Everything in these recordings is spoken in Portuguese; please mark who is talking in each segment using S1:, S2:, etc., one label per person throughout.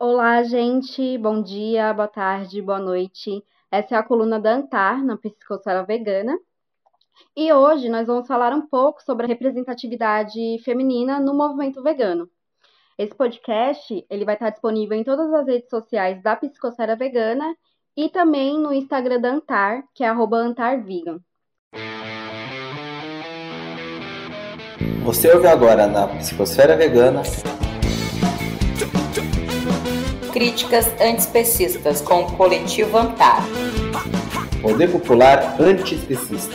S1: Olá, gente. Bom dia, boa tarde, boa noite. Essa é a coluna da Antar, na Psicosfera Vegana. E hoje nós vamos falar um pouco sobre a representatividade feminina no movimento vegano. Esse podcast ele vai estar disponível em todas as redes sociais da Psicosfera Vegana e também no Instagram da Antar, que é antarvegan.
S2: Você ouve agora na Psicosfera Vegana
S3: Críticas antiespecistas com o coletivo Antar.
S2: Poder Popular Antiespecista.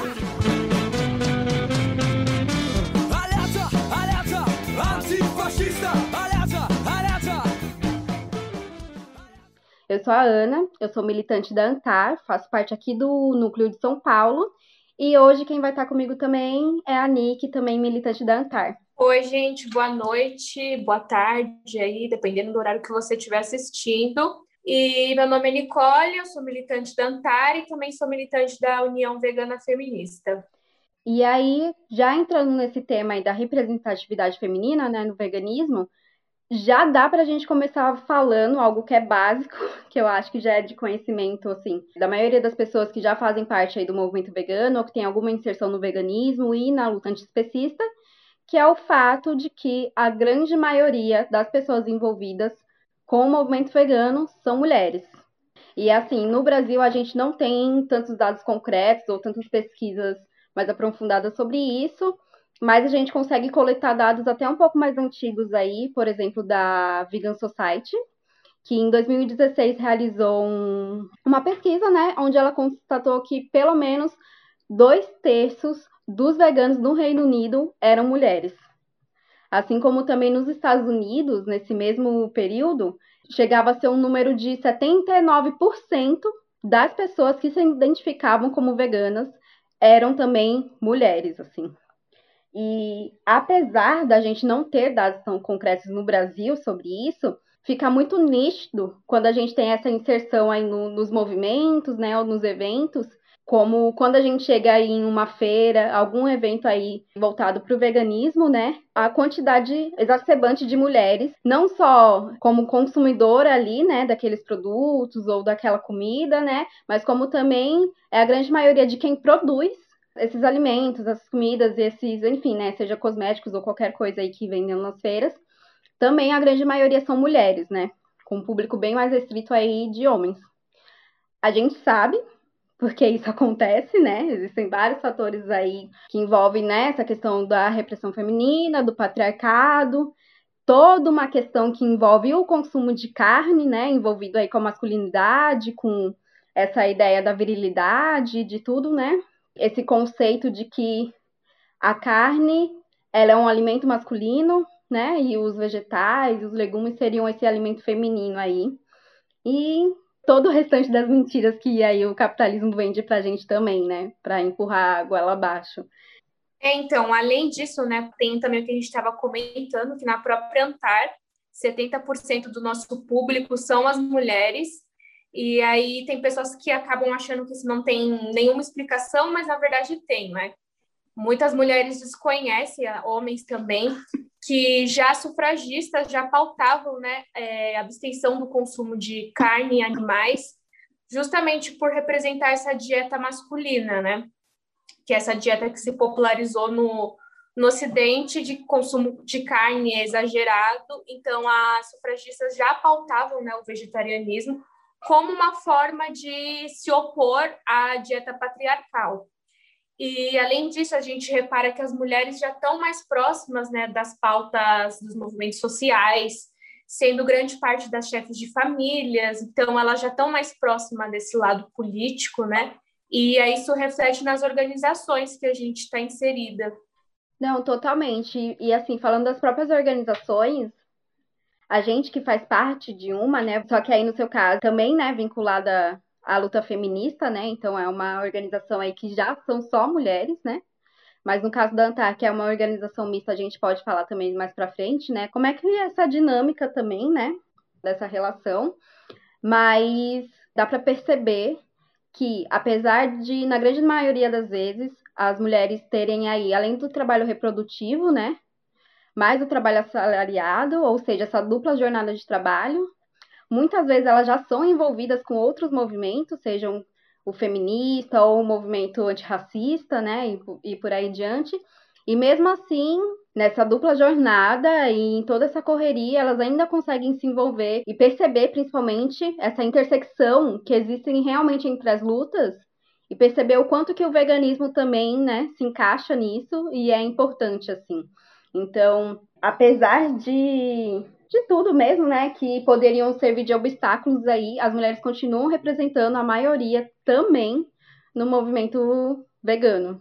S1: Eu sou a Ana, eu sou militante da Antar, faço parte aqui do núcleo de São Paulo. E hoje quem vai estar comigo também é a Nick, também militante da Antar.
S4: Oi, gente, boa noite, boa tarde aí, dependendo do horário que você estiver assistindo. E meu nome é Nicole, eu sou militante da Antar e também sou militante da União Vegana Feminista.
S1: E aí, já entrando nesse tema aí da representatividade feminina, né, no veganismo, já dá para a gente começar falando algo que é básico, que eu acho que já é de conhecimento, assim, da maioria das pessoas que já fazem parte aí do movimento vegano ou que tem alguma inserção no veganismo e na luta antiespecista, que é o fato de que a grande maioria das pessoas envolvidas com o movimento vegano são mulheres. E assim, no Brasil a gente não tem tantos dados concretos ou tantas pesquisas mais aprofundadas sobre isso, mas a gente consegue coletar dados até um pouco mais antigos aí, por exemplo, da Vegan Society, que em 2016 realizou um, uma pesquisa, né, onde ela constatou que pelo menos dois terços dos veganos no Reino Unido eram mulheres. Assim como também nos Estados Unidos, nesse mesmo período, chegava a ser um número de 79% das pessoas que se identificavam como veganas eram também mulheres, assim. E apesar da gente não ter dados tão concretos no Brasil sobre isso, fica muito nítido quando a gente tem essa inserção aí no, nos movimentos, né, ou nos eventos, como quando a gente chega aí em uma feira, algum evento aí voltado para o veganismo, né? A quantidade exacerbante de mulheres, não só como consumidora ali, né, daqueles produtos ou daquela comida, né, mas como também é a grande maioria de quem produz esses alimentos, essas comidas, esses, enfim, né, seja cosméticos ou qualquer coisa aí que vendem nas feiras, também a grande maioria são mulheres, né, com um público bem mais restrito aí de homens. A gente sabe porque isso acontece, né? Existem vários fatores aí que envolvem né, essa questão da repressão feminina, do patriarcado, toda uma questão que envolve o consumo de carne, né? Envolvido aí com a masculinidade, com essa ideia da virilidade, de tudo, né? Esse conceito de que a carne ela é um alimento masculino, né? E os vegetais, os legumes seriam esse alimento feminino aí. E todo o restante das mentiras que aí o capitalismo vende pra gente também, né? Pra empurrar a goela abaixo.
S4: É, então, além disso, né, tem também o que a gente estava comentando, que na própria Antar, 70% do nosso público são as mulheres, e aí tem pessoas que acabam achando que isso não tem nenhuma explicação, mas na verdade tem, né? Muitas mulheres desconhecem, homens também, que já sufragistas já pautavam né, é, abstenção do consumo de carne e animais, justamente por representar essa dieta masculina, né? Que é essa dieta que se popularizou no, no Ocidente de consumo de carne exagerado, então as sufragistas já pautavam né, o vegetarianismo como uma forma de se opor à dieta patriarcal. E, além disso, a gente repara que as mulheres já estão mais próximas né, das pautas dos movimentos sociais, sendo grande parte das chefes de famílias, então elas já estão mais próximas desse lado político, né? E isso reflete nas organizações que a gente está inserida.
S1: Não, totalmente. E assim, falando das próprias organizações, a gente que faz parte de uma, né? Só que aí no seu caso também, né, vinculada a luta feminista, né? Então é uma organização aí que já são só mulheres, né? Mas no caso da Antar, que é uma organização mista, a gente pode falar também mais para frente, né? Como é que é essa dinâmica também, né? Dessa relação. Mas dá para perceber que, apesar de, na grande maioria das vezes, as mulheres terem aí, além do trabalho reprodutivo, né? Mais o trabalho assalariado, ou seja, essa dupla jornada de trabalho, muitas vezes elas já são envolvidas com outros movimentos, sejam o feminista ou o movimento antirracista, né, e, e por aí diante. E mesmo assim, nessa dupla jornada e em toda essa correria, elas ainda conseguem se envolver e perceber principalmente essa intersecção que existe realmente entre as lutas e perceber o quanto que o veganismo também, né, se encaixa nisso e é importante assim. Então, apesar de de tudo mesmo, né, que poderiam servir de obstáculos aí, as mulheres continuam representando a maioria também no movimento vegano.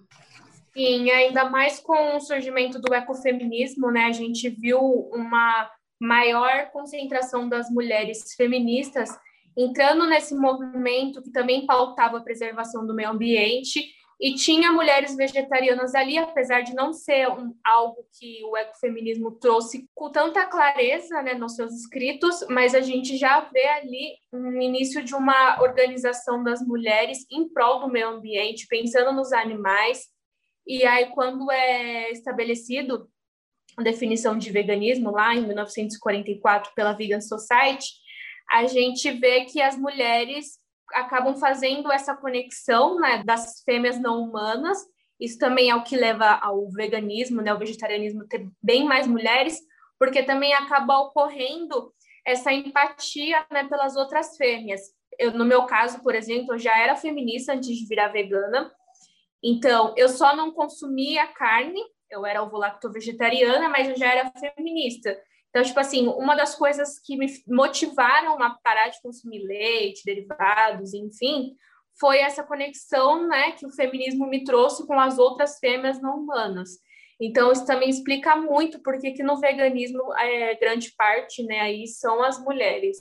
S4: Sim, ainda mais com o surgimento do ecofeminismo, né, a gente viu uma maior concentração das mulheres feministas entrando nesse movimento que também pautava a preservação do meio ambiente e tinha mulheres vegetarianas ali, apesar de não ser um, algo que o ecofeminismo trouxe com tanta clareza né, nos seus escritos, mas a gente já vê ali um início de uma organização das mulheres em prol do meio ambiente, pensando nos animais. E aí, quando é estabelecido a definição de veganismo, lá em 1944, pela Vegan Society, a gente vê que as mulheres acabam fazendo essa conexão né, das fêmeas não humanas. Isso também é o que leva ao veganismo, né, ao vegetarianismo ter bem mais mulheres, porque também acaba ocorrendo essa empatia né, pelas outras fêmeas. Eu, no meu caso, por exemplo, eu já era feminista antes de virar vegana, então eu só não consumia carne, eu era ovo-lacto-vegetariana, mas eu já era feminista. Então, tipo assim, uma das coisas que me motivaram a parar de consumir leite, derivados, enfim, foi essa conexão, né, que o feminismo me trouxe com as outras fêmeas não humanas. Então, isso também explica muito porque que no veganismo, é, grande parte, né, aí são as mulheres.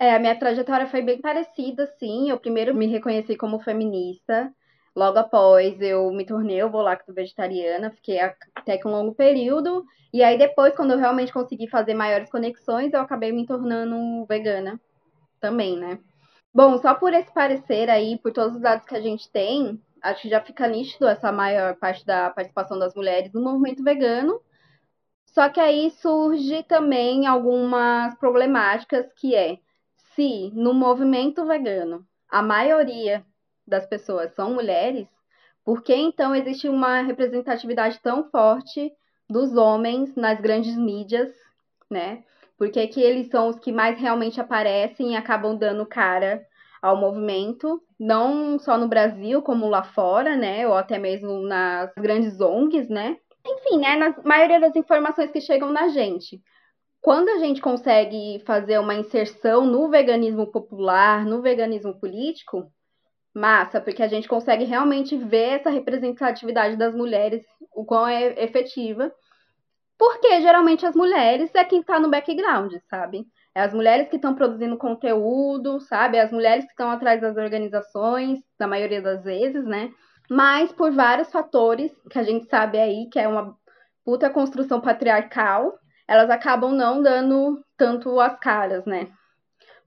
S1: É, a minha trajetória foi bem parecida, sim. Eu primeiro me reconheci como feminista, Logo após, eu me tornei ovo-lacto vegetariana, fiquei até que um longo período. E aí, depois, quando eu realmente consegui fazer maiores conexões, eu acabei me tornando vegana também, né? Bom, só por esse parecer aí, por todos os dados que a gente tem, acho que já fica nítido essa maior parte da participação das mulheres no movimento vegano. Só que aí surge também algumas problemáticas que é se no movimento vegano a maioria das pessoas são mulheres, por que então existe uma representatividade tão forte dos homens nas grandes mídias, né? Por que, que eles são os que mais realmente aparecem e acabam dando cara ao movimento, não só no Brasil, como lá fora, né? Ou até mesmo nas grandes ONGs, né? Enfim, né? Na maioria das informações que chegam na gente. Quando a gente consegue fazer uma inserção no veganismo popular, no veganismo político, massa, porque a gente consegue realmente ver essa representatividade das mulheres, o quão é efetiva. Porque geralmente as mulheres é quem está no background, sabe? É as mulheres que estão produzindo conteúdo, sabe? É as mulheres que estão atrás das organizações, na maioria das vezes, né? Mas por vários fatores que a gente sabe aí, que é uma puta construção patriarcal, elas acabam não dando tanto as caras, né?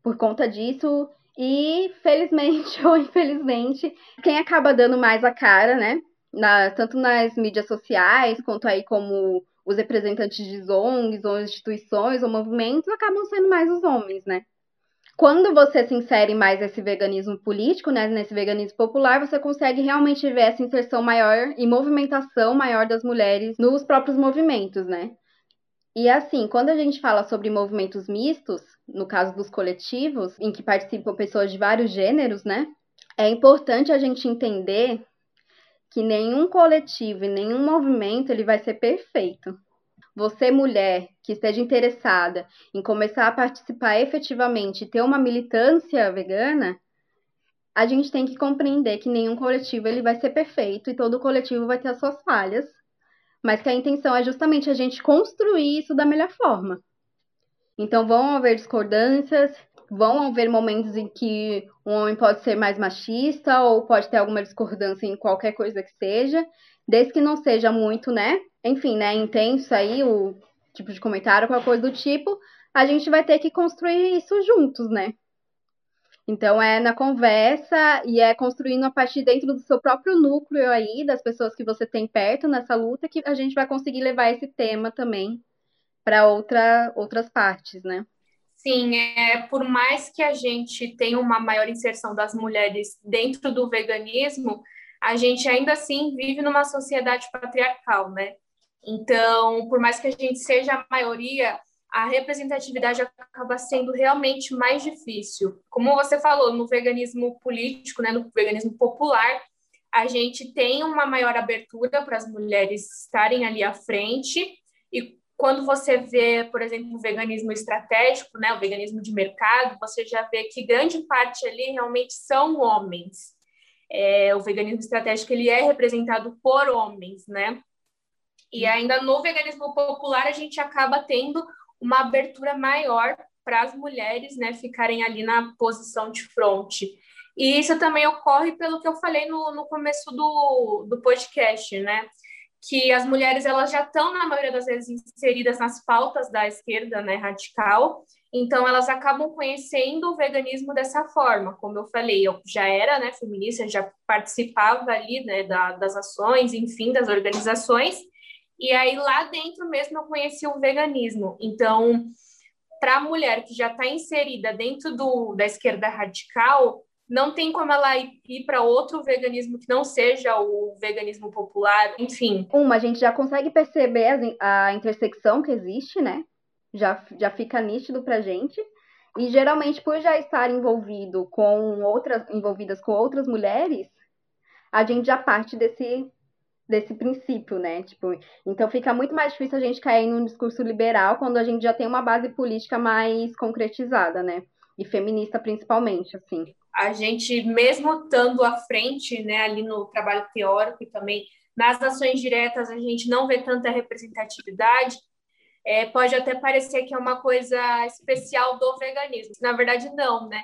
S1: Por conta disso, e, felizmente ou infelizmente, quem acaba dando mais a cara, né? Na, tanto nas mídias sociais, quanto aí como os representantes de ONGs, ou instituições, ou movimentos, acabam sendo mais os homens, né? Quando você se insere mais nesse veganismo político, né, nesse veganismo popular, você consegue realmente ver essa inserção maior e movimentação maior das mulheres nos próprios movimentos, né? E assim, quando a gente fala sobre movimentos mistos, no caso dos coletivos, em que participam pessoas de vários gêneros, né? É importante a gente entender que nenhum coletivo e nenhum movimento ele vai ser perfeito. Você, mulher, que esteja interessada em começar a participar efetivamente e ter uma militância vegana, a gente tem que compreender que nenhum coletivo ele vai ser perfeito e todo coletivo vai ter as suas falhas mas que a intenção é justamente a gente construir isso da melhor forma. Então vão haver discordâncias, vão haver momentos em que um homem pode ser mais machista ou pode ter alguma discordância em qualquer coisa que seja, desde que não seja muito, né? Enfim, né, intenso aí o tipo de comentário, qualquer coisa do tipo, a gente vai ter que construir isso juntos, né? Então é na conversa e é construindo a partir dentro do seu próprio núcleo aí, das pessoas que você tem perto nessa luta, que a gente vai conseguir levar esse tema também para outra, outras partes, né?
S4: Sim, é, por mais que a gente tenha uma maior inserção das mulheres dentro do veganismo, a gente ainda assim vive numa sociedade patriarcal, né? Então, por mais que a gente seja a maioria, a representatividade acaba sendo realmente mais difícil. Como você falou, no veganismo político, né, no veganismo popular, a gente tem uma maior abertura para as mulheres estarem ali à frente e quando você vê, por exemplo, o veganismo estratégico, né, o veganismo de mercado, você já vê que grande parte ali realmente são homens. É, o veganismo estratégico ele é representado por homens, né? E ainda no veganismo popular a gente acaba tendo uma abertura maior para as mulheres, né, ficarem ali na posição de fronte. E isso também ocorre pelo que eu falei no, no começo do, do podcast, né? Que as mulheres elas já estão, na maioria das vezes, inseridas nas pautas da esquerda né, radical, então elas acabam conhecendo o veganismo dessa forma. Como eu falei, eu já era né, feminista, já participava ali né, da, das ações, enfim, das organizações, e aí lá dentro mesmo eu conheci o veganismo. Então, para a mulher que já está inserida dentro do, da esquerda radical, não tem como ela ir para outro veganismo que não seja o veganismo popular, enfim.
S1: Uma, a gente já consegue perceber a, a intersecção que existe, né? Já, já fica nítido para gente. E geralmente, por já estar envolvido com outras, envolvidas com outras mulheres, a gente já parte desse, desse princípio, né? Tipo, então fica muito mais difícil a gente cair num discurso liberal quando a gente já tem uma base política mais concretizada, né? E feminista principalmente, assim.
S4: A gente, mesmo estando à frente, né, ali no trabalho teórico e também nas ações diretas, a gente não vê tanta representatividade. É, pode até parecer que é uma coisa especial do veganismo. Na verdade, não, né?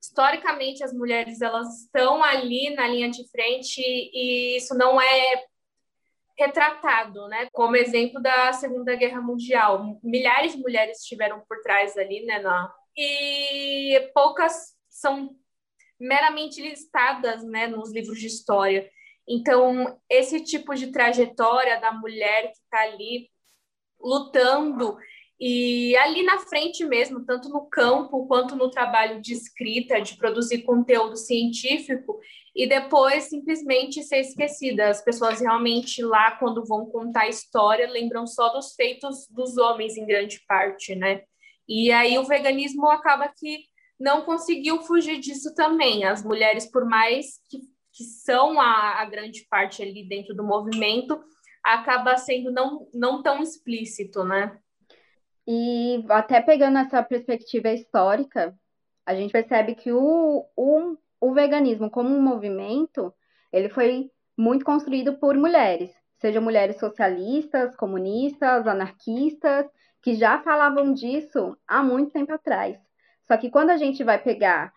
S4: Historicamente, as mulheres elas estão ali na linha de frente e isso não é retratado, né? Como exemplo da Segunda Guerra Mundial, milhares de mulheres estiveram por trás ali, né? Na... E poucas são meramente listadas, né, nos livros de história. Então, esse tipo de trajetória da mulher que está ali lutando e ali na frente mesmo, tanto no campo quanto no trabalho de escrita, de produzir conteúdo científico, e depois simplesmente ser esquecida. As pessoas realmente lá, quando vão contar a história, lembram só dos feitos dos homens em grande parte, né? E aí o veganismo acaba que não conseguiu fugir disso também. As mulheres, por mais que, que são a, a grande parte ali dentro do movimento, acaba sendo não, não tão explícito, né?
S1: E até pegando essa perspectiva histórica, a gente percebe que o, o o veganismo como um movimento, ele foi muito construído por mulheres, sejam mulheres socialistas, comunistas, anarquistas, que já falavam disso há muito tempo atrás. Só que quando a gente vai pegar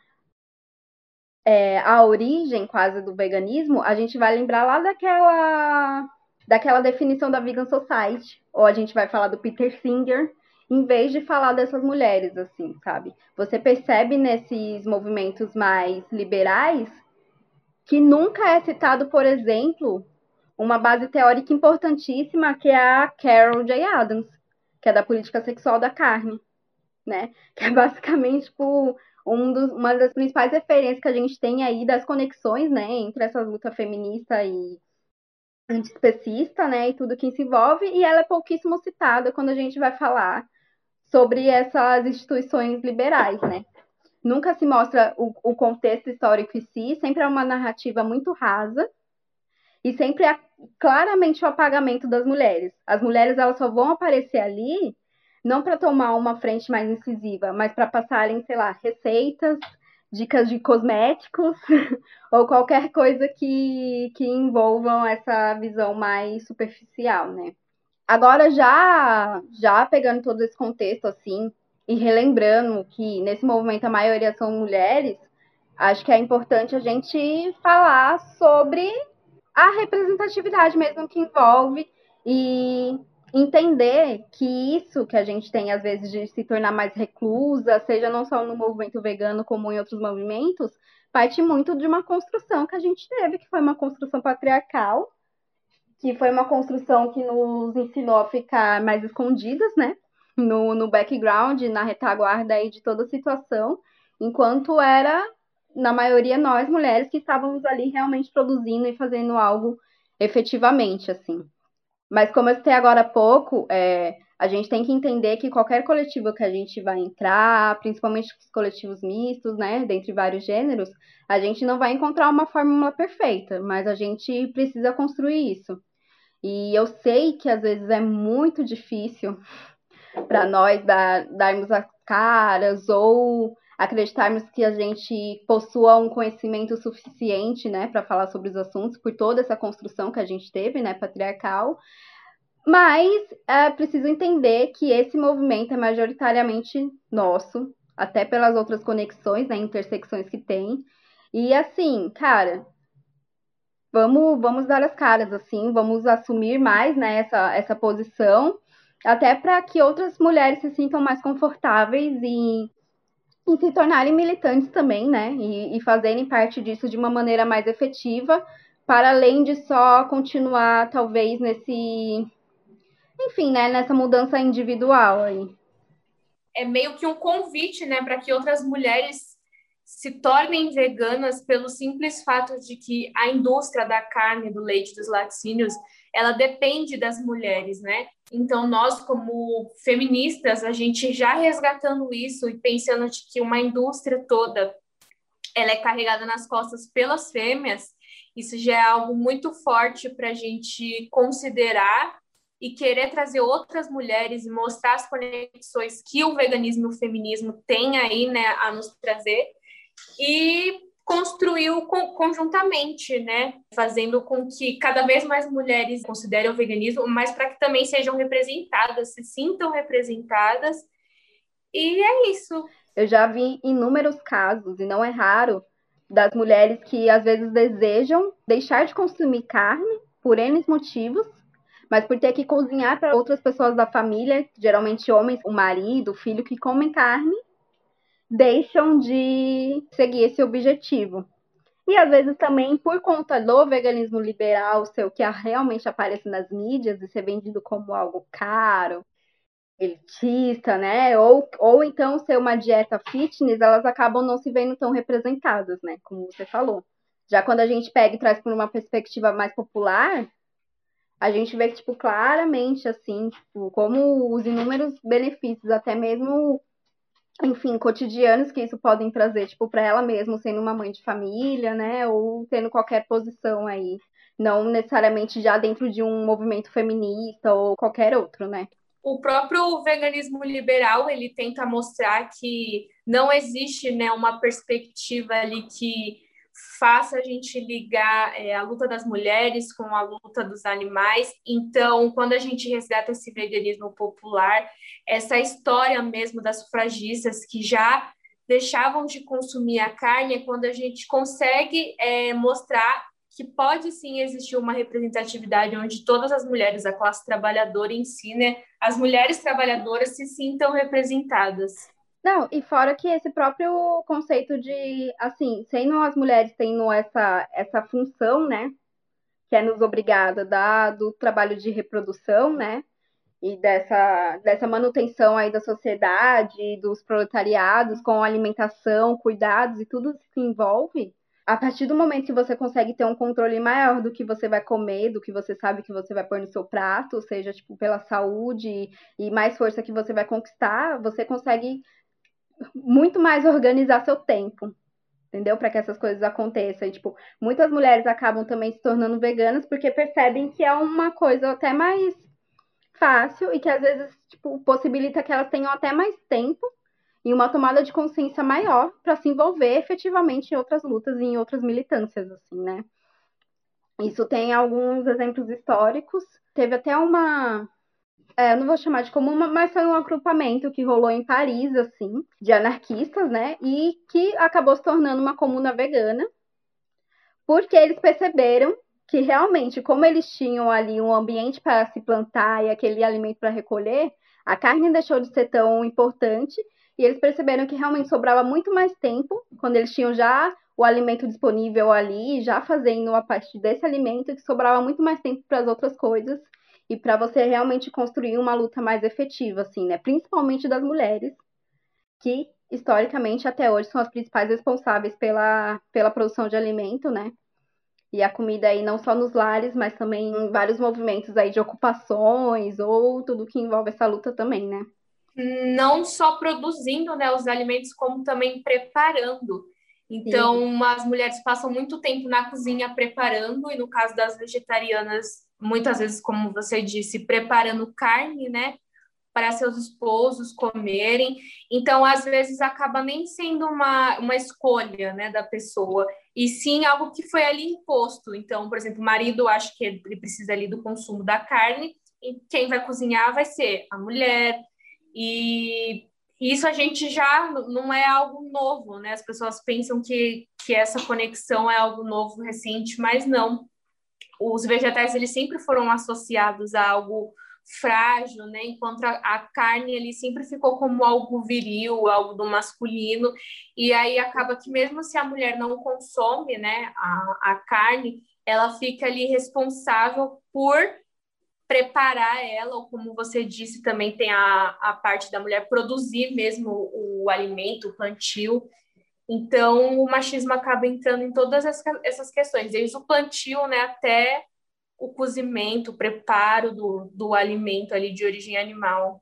S1: é, a origem quase do veganismo, a gente vai lembrar lá daquela, daquela definição da Vegan Society, ou a gente vai falar do Peter Singer, em vez de falar dessas mulheres, assim, sabe? Você percebe nesses movimentos mais liberais que nunca é citado, por exemplo, uma base teórica importantíssima que é a Carol J. Adams, que é da política sexual da carne, né? Que é basicamente tipo, um dos, uma das principais referências que a gente tem aí das conexões, né, entre essa luta feminista e antiespecista, né, e tudo que se envolve, e ela é pouquíssimo citada quando a gente vai falar sobre essas instituições liberais, né? Nunca se mostra o, o contexto histórico em si, sempre é uma narrativa muito rasa e sempre é claramente o apagamento das mulheres. As mulheres elas só vão aparecer ali não para tomar uma frente mais incisiva, mas para passarem, sei lá, receitas, dicas de cosméticos ou qualquer coisa que, que envolvam essa visão mais superficial, né? Agora, já, já pegando todo esse contexto, assim, e relembrando que nesse movimento a maioria são mulheres, acho que é importante a gente falar sobre a representatividade mesmo que envolve e entender que isso que a gente tem às vezes de se tornar mais reclusa, seja não só no movimento vegano como em outros movimentos, parte muito de uma construção que a gente teve, que foi uma construção patriarcal que foi uma construção que nos ensinou a ficar mais escondidas, né? no, no background, na retaguarda aí de toda a situação, enquanto era, na maioria, nós mulheres que estávamos ali realmente produzindo e fazendo algo efetivamente, assim. Mas como eu citei agora há pouco, é, a gente tem que entender que qualquer coletivo que a gente vai entrar, principalmente os coletivos mistos, né, dentre vários gêneros, a gente não vai encontrar uma fórmula perfeita, mas a gente precisa construir isso. E eu sei que às vezes é muito difícil para nós dar, darmos as caras ou acreditarmos que a gente possua um conhecimento suficiente, né, para falar sobre os assuntos por toda essa construção que a gente teve, né, patriarcal. Mas é preciso entender que esse movimento é majoritariamente nosso, até pelas outras conexões, né, intersecções que tem. E assim, cara, vamos, vamos dar as caras, assim, vamos assumir mais né, essa, essa posição, até para que outras mulheres se sintam mais confortáveis e, e se tornarem militantes também, né? E, e fazerem parte disso de uma maneira mais efetiva, para além de só continuar, talvez, nesse. Enfim, né, nessa mudança individual aí.
S4: É meio que um convite, né, para que outras mulheres se tornem veganas pelo simples fato de que a indústria da carne, do leite, dos laticínios, ela depende das mulheres, né? Então, nós, como feministas, a gente já resgatando isso e pensando de que uma indústria toda ela é carregada nas costas pelas fêmeas, isso já é algo muito forte para a gente considerar e querer trazer outras mulheres e mostrar as conexões que o veganismo e o feminismo têm aí, né, a nos trazer e construiu conjuntamente, né, fazendo com que cada vez mais mulheres considerem o veganismo, mas para que também sejam representadas, se sintam representadas. E é isso.
S1: Eu já vi inúmeros casos, e não é raro, das mulheres que às vezes desejam deixar de consumir carne por N motivos, mas por ter que cozinhar para outras pessoas da família, geralmente homens, o marido, o filho que comem carne, deixam de seguir esse objetivo. E às vezes também por conta do veganismo liberal, ser o que realmente aparece nas mídias e ser vendido como algo caro, elitista, né? Ou, ou então ser uma dieta fitness, elas acabam não se vendo tão representadas, né? Como você falou. Já quando a gente pega e traz por uma perspectiva mais popular, a gente vê, tipo, claramente, assim, tipo, como os inúmeros benefícios, até mesmo enfim, cotidianos que isso podem trazer, tipo, para ela mesma, sendo uma mãe de família, né, ou tendo qualquer posição aí, não necessariamente já dentro de um movimento feminista ou qualquer outro, né?
S4: O próprio veganismo liberal, ele tenta mostrar que não existe, né, uma perspectiva ali que faça a gente ligar é, a luta das mulheres com a luta dos animais. Então, quando a gente resgata esse veganismo popular, essa história mesmo das sufragistas que já deixavam de consumir a carne, é quando a gente consegue é, mostrar que pode sim existir uma representatividade onde todas as mulheres da classe trabalhadora em si, né, as mulheres trabalhadoras se sintam representadas.
S1: Não, e fora que esse próprio conceito de, assim, sendo as mulheres tendo essa, essa função, né, que é nos obrigada da, do trabalho de reprodução, né, e dessa, dessa manutenção aí da sociedade, dos proletariados, com alimentação, cuidados e tudo que envolve, a partir do momento que você consegue ter um controle maior do que você vai comer, do que você sabe que você vai pôr no seu prato, seja tipo pela saúde e mais força que você vai conquistar, você consegue muito mais organizar seu tempo, entendeu? Para que essas coisas aconteçam. E, tipo, muitas mulheres acabam também se tornando veganas porque percebem que é uma coisa até mais fácil e que às vezes, tipo, possibilita que elas tenham até mais tempo e uma tomada de consciência maior para se envolver efetivamente em outras lutas e em outras militâncias, assim, né? Isso tem alguns exemplos históricos. Teve até uma é, não vou chamar de comum, mas foi um agrupamento que rolou em Paris, assim, de anarquistas, né? E que acabou se tornando uma comuna vegana, porque eles perceberam que realmente, como eles tinham ali um ambiente para se plantar e aquele alimento para recolher, a carne deixou de ser tão importante e eles perceberam que realmente sobrava muito mais tempo quando eles tinham já o alimento disponível ali, já fazendo a partir desse alimento, que sobrava muito mais tempo para as outras coisas e para você realmente construir uma luta mais efetiva, assim, né? Principalmente das mulheres, que historicamente até hoje são as principais responsáveis pela, pela produção de alimento, né? E a comida aí não só nos lares, mas também em vários movimentos aí de ocupações ou tudo que envolve essa luta também, né?
S4: Não só produzindo né, os alimentos, como também preparando. Então, Sim. as mulheres passam muito tempo na cozinha preparando, e no caso das vegetarianas, muitas vezes, como você disse, preparando carne, né? Para seus esposos comerem. Então, às vezes, acaba nem sendo uma, uma escolha né, da pessoa, e sim algo que foi ali imposto. Então, por exemplo, o marido acha que ele precisa ali do consumo da carne, e quem vai cozinhar vai ser a mulher. E isso a gente já não é algo novo, né? As pessoas pensam que, que essa conexão é algo novo, recente, mas não os vegetais eles sempre foram associados a algo frágil, né? Enquanto a, a, carne ele sempre ficou como algo viril, algo do masculino. E aí acaba que mesmo se a mulher não consome, né, a, a carne, ela fica ali responsável por preparar ela, ou como você disse, também tem a, a parte da mulher produzir mesmo o, o alimento, o plantio. Então, o machismo acaba entrando em todas essas questões, desde o plantio né, até o cozimento, o preparo do, do alimento ali de origem animal.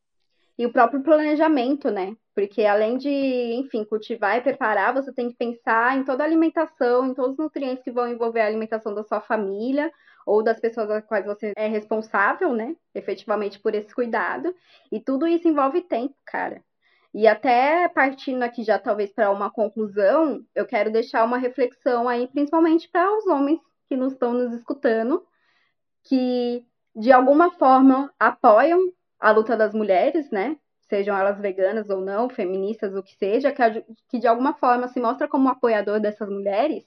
S1: E o próprio planejamento, né? Porque além de, enfim, cultivar e preparar, você tem que pensar em toda a alimentação, em todos os nutrientes que vão envolver a alimentação da sua família ou das pessoas às quais você é responsável, né? Efetivamente por esse cuidado. E tudo isso envolve tempo, cara. E até partindo aqui já talvez para uma conclusão, eu quero deixar uma reflexão aí, principalmente para os homens que estão nos escutando, que de alguma forma apoiam a luta das mulheres, né? Sejam elas veganas ou não, feministas, o que seja, que, que de alguma forma se mostra como apoiador dessas mulheres,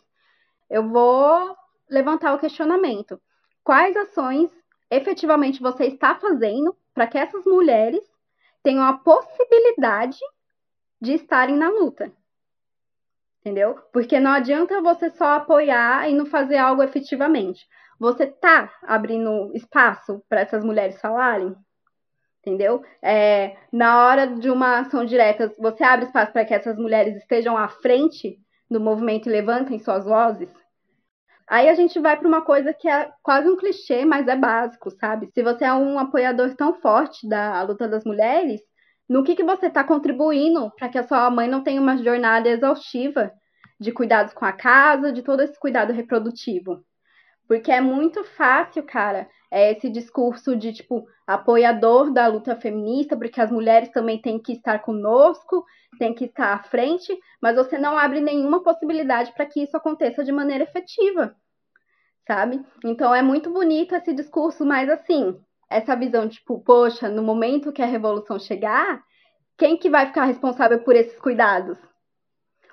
S1: eu vou levantar o questionamento. Quais ações efetivamente você está fazendo para que essas mulheres tenham a possibilidade de estarem na luta. Entendeu? Porque não adianta você só apoiar e não fazer algo efetivamente. Você tá abrindo espaço para essas mulheres falarem? Entendeu? É, na hora de uma ação direta, você abre espaço para que essas mulheres estejam à frente do movimento e levantem suas vozes? Aí a gente vai para uma coisa que é quase um clichê, mas é básico, sabe? Se você é um apoiador tão forte da luta das mulheres, no que, que você está contribuindo para que a sua mãe não tenha uma jornada exaustiva de cuidados com a casa, de todo esse cuidado reprodutivo? Porque é muito fácil, cara, é esse discurso de, tipo, apoiador da luta feminista, porque as mulheres também têm que estar conosco, têm que estar à frente, mas você não abre nenhuma possibilidade para que isso aconteça de maneira efetiva, sabe? Então é muito bonito esse discurso, mas assim, essa visão, tipo, poxa, no momento que a revolução chegar, quem que vai ficar responsável por esses cuidados?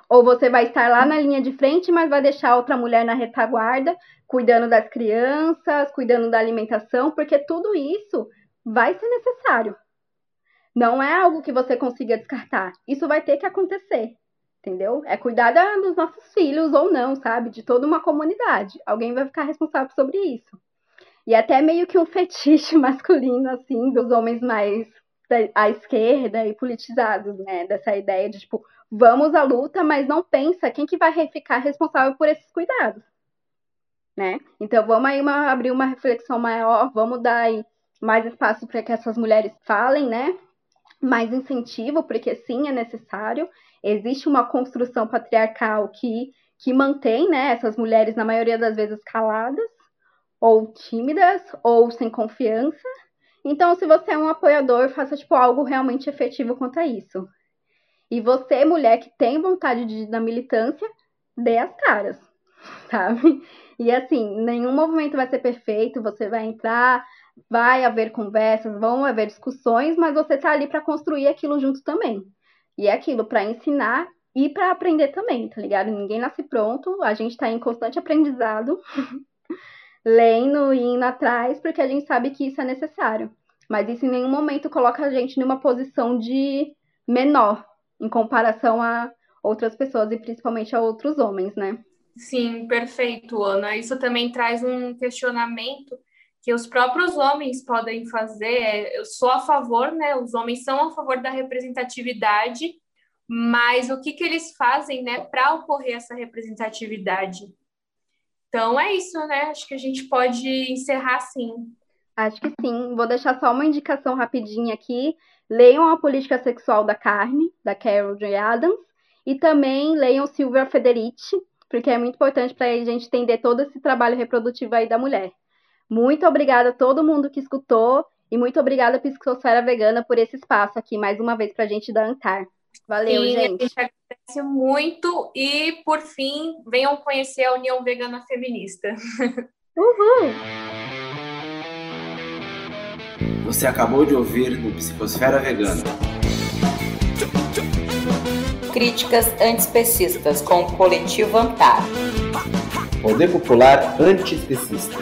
S1: Ou você vai estar lá na linha de frente, mas vai deixar outra mulher na retaguarda, cuidando das crianças, cuidando da alimentação, porque tudo isso vai ser necessário. Não é algo que você consiga descartar. Isso vai ter que acontecer, entendeu? É cuidar dos nossos filhos ou não, sabe? De toda uma comunidade. Alguém vai ficar responsável sobre isso. E até meio que um fetiche masculino, assim, dos homens mais à esquerda e politizados, né? Dessa ideia de, tipo, vamos à luta, mas não pensa quem que vai ficar responsável por esses cuidados, né? Então vamos aí uma, abrir uma reflexão maior, vamos dar aí mais espaço para que essas mulheres falem, né? Mais incentivo, porque sim, é necessário. Existe uma construção patriarcal que, que mantém né, essas mulheres, na maioria das vezes, caladas, ou tímidas, ou sem confiança. Então, se você é um apoiador, faça tipo, algo realmente efetivo quanto a isso. E você, mulher que tem vontade de ir na militância, dê as caras, sabe? E assim, nenhum movimento vai ser perfeito, você vai entrar, vai haver conversas, vão haver discussões, mas você tá ali para construir aquilo junto também. E é aquilo para ensinar e para aprender também, tá ligado? Ninguém nasce pronto, a gente tá em constante aprendizado, lendo e indo atrás, porque a gente sabe que isso é necessário. Mas isso em nenhum momento coloca a gente numa posição de menor, em comparação a outras pessoas e principalmente a outros homens, né?
S4: Sim, perfeito, Ana. Isso também traz um questionamento que os próprios homens podem fazer. É, eu sou a favor, né? Os homens são a favor da representatividade, mas o que, que eles fazem, né, para ocorrer essa representatividade? Então é isso, né? Acho que a gente pode encerrar assim.
S1: Acho que sim. Vou deixar só uma indicação rapidinha aqui. Leiam a Política Sexual da Carne, da Carol J. Adams, e também leiam Silvia Federici, porque é muito importante para a gente entender todo esse trabalho reprodutivo aí da mulher. Muito obrigada a todo mundo que escutou e muito obrigada, Psicosfera Vegana, por esse espaço aqui mais uma vez para a gente dançar. Valeu,
S4: Sim,
S1: gente.
S4: A gente agradece muito e, por fim, venham conhecer a União Vegana Feminista.
S1: Uhul!
S2: Você acabou de ouvir no Psicosfera Vegana.
S3: Críticas antiespecistas com o coletivo Antar.
S2: Poder Popular Antiespecista.